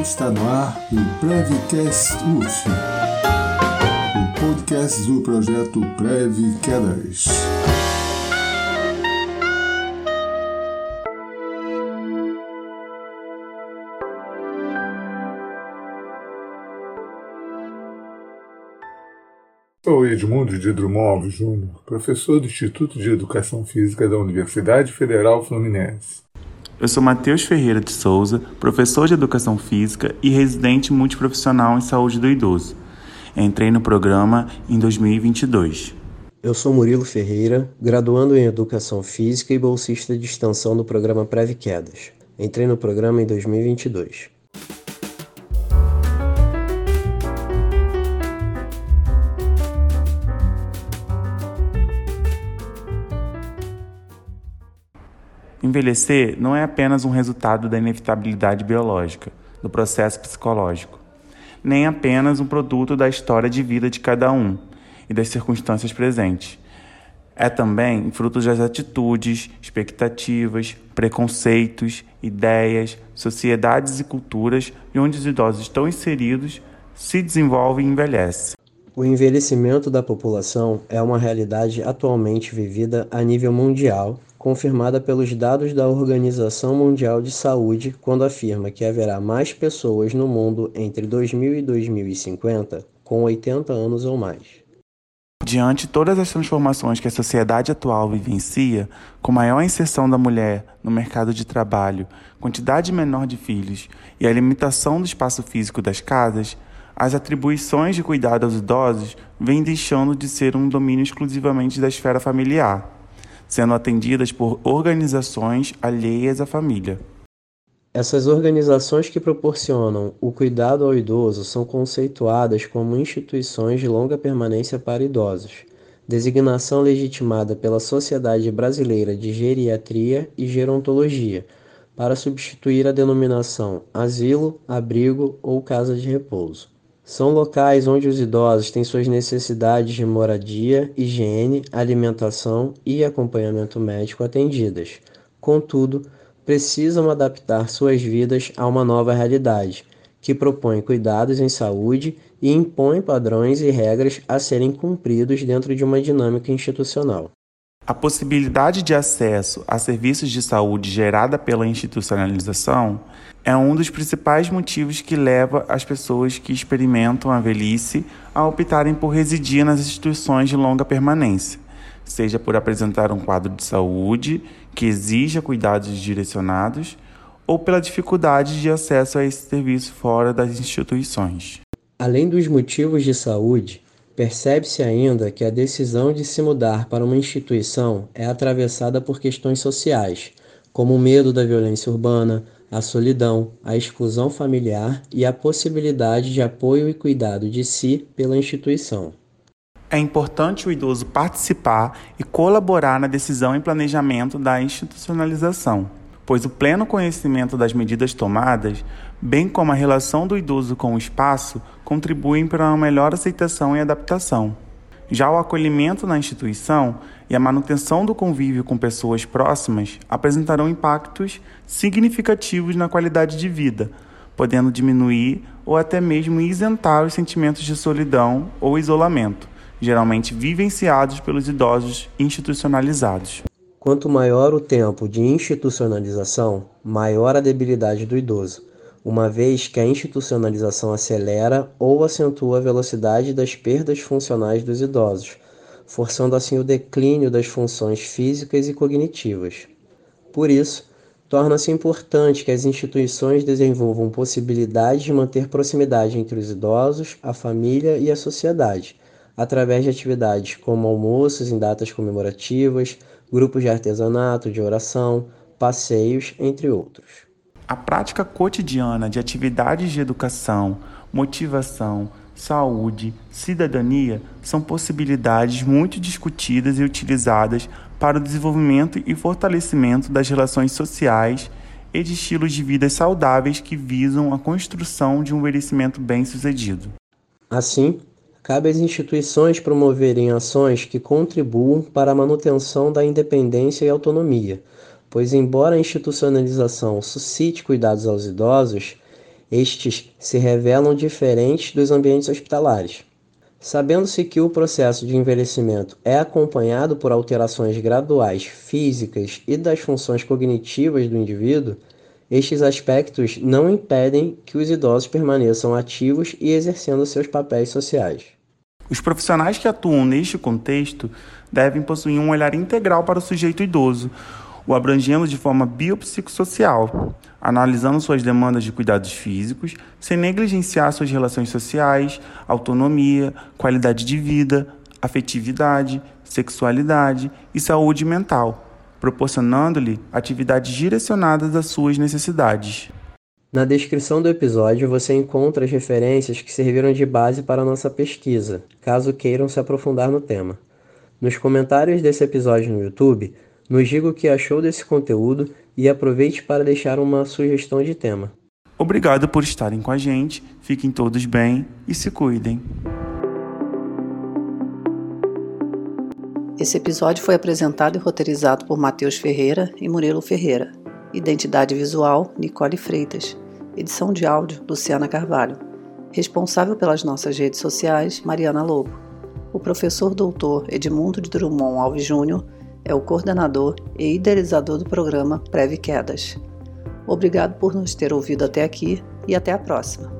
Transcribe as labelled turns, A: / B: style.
A: Está no ar o Prevcast UF, o podcast do projeto Prev. Sou Edmundo de Drummond Júnior, professor do Instituto de Educação Física da Universidade Federal Fluminense.
B: Eu sou Matheus Ferreira de Souza, professor de Educação Física e residente multiprofissional em saúde do idoso. Entrei no programa em 2022.
C: Eu sou Murilo Ferreira, graduando em Educação Física e bolsista de extensão do programa Preve Quedas. Entrei no programa em 2022.
B: Envelhecer não é apenas um resultado da inevitabilidade biológica, do processo psicológico, nem apenas um produto da história de vida de cada um e das circunstâncias presentes. É também fruto das atitudes, expectativas, preconceitos, ideias, sociedades e culturas de onde os idosos estão inseridos, se desenvolve e envelhece.
C: O envelhecimento da população é uma realidade atualmente vivida a nível mundial confirmada pelos dados da Organização Mundial de Saúde, quando afirma que haverá mais pessoas no mundo entre 2000 e 2050 com 80 anos ou mais.
B: Diante de todas as transformações que a sociedade atual vivencia, com maior inserção da mulher no mercado de trabalho, quantidade menor de filhos e a limitação do espaço físico das casas, as atribuições de cuidado aos idosos vêm deixando de ser um domínio exclusivamente da esfera familiar sendo atendidas por organizações alheias à família.
C: Essas organizações que proporcionam o cuidado ao idoso são conceituadas como instituições de longa permanência para idosos, designação legitimada pela Sociedade Brasileira de Geriatria e Gerontologia, para substituir a denominação asilo, abrigo ou casa de repouso. São locais onde os idosos têm suas necessidades de moradia, higiene, alimentação e acompanhamento médico atendidas. Contudo, precisam adaptar suas vidas a uma nova realidade, que propõe cuidados em saúde e impõe padrões e regras a serem cumpridos dentro de uma dinâmica institucional.
B: A possibilidade de acesso a serviços de saúde gerada pela institucionalização é um dos principais motivos que leva as pessoas que experimentam a velhice a optarem por residir nas instituições de longa permanência, seja por apresentar um quadro de saúde que exija cuidados direcionados ou pela dificuldade de acesso a esse serviço fora das instituições.
C: Além dos motivos de saúde, Percebe-se ainda que a decisão de se mudar para uma instituição é atravessada por questões sociais, como o medo da violência urbana, a solidão, a exclusão familiar e a possibilidade de apoio e cuidado de si pela instituição.
B: É importante o idoso participar e colaborar na decisão e planejamento da institucionalização pois o pleno conhecimento das medidas tomadas, bem como a relação do idoso com o espaço, contribuem para uma melhor aceitação e adaptação. Já o acolhimento na instituição e a manutenção do convívio com pessoas próximas apresentarão impactos significativos na qualidade de vida, podendo diminuir ou até mesmo isentar os sentimentos de solidão ou isolamento, geralmente vivenciados pelos idosos institucionalizados.
C: Quanto maior o tempo de institucionalização, maior a debilidade do idoso, uma vez que a institucionalização acelera ou acentua a velocidade das perdas funcionais dos idosos, forçando assim o declínio das funções físicas e cognitivas. Por isso, torna-se importante que as instituições desenvolvam possibilidades de manter proximidade entre os idosos, a família e a sociedade, através de atividades como almoços em datas comemorativas, grupos de artesanato, de oração, passeios, entre outros.
B: A prática cotidiana de atividades de educação, motivação, saúde, cidadania são possibilidades muito discutidas e utilizadas para o desenvolvimento e fortalecimento das relações sociais e de estilos de vida saudáveis que visam a construção de um envelhecimento bem-sucedido.
C: Assim, Cabe às instituições promoverem ações que contribuam para a manutenção da independência e autonomia, pois, embora a institucionalização suscite cuidados aos idosos, Estes se revelam diferentes dos ambientes hospitalares. Sabendo-se que o processo de envelhecimento é acompanhado por alterações graduais físicas e das funções cognitivas do indivíduo, estes aspectos não impedem que os idosos permaneçam ativos e exercendo seus papéis sociais.
B: Os profissionais que atuam neste contexto devem possuir um olhar integral para o sujeito idoso, o abrangendo de forma biopsicossocial, analisando suas demandas de cuidados físicos, sem negligenciar suas relações sociais, autonomia, qualidade de vida, afetividade, sexualidade e saúde mental, proporcionando-lhe atividades direcionadas às suas necessidades.
C: Na descrição do episódio você encontra as referências que serviram de base para a nossa pesquisa, caso queiram se aprofundar no tema. Nos comentários desse episódio no YouTube, nos diga o que achou desse conteúdo e aproveite para deixar uma sugestão de tema.
B: Obrigado por estarem com a gente, fiquem todos bem e se cuidem.
D: Esse episódio foi apresentado e roteirizado por Matheus Ferreira e Murilo Ferreira. Identidade visual, Nicole Freitas. Edição de áudio, Luciana Carvalho. Responsável pelas nossas redes sociais, Mariana Lobo. O professor doutor Edmundo de Drummond Alves Júnior é o coordenador e idealizador do programa Preve Quedas. Obrigado por nos ter ouvido até aqui e até a próxima.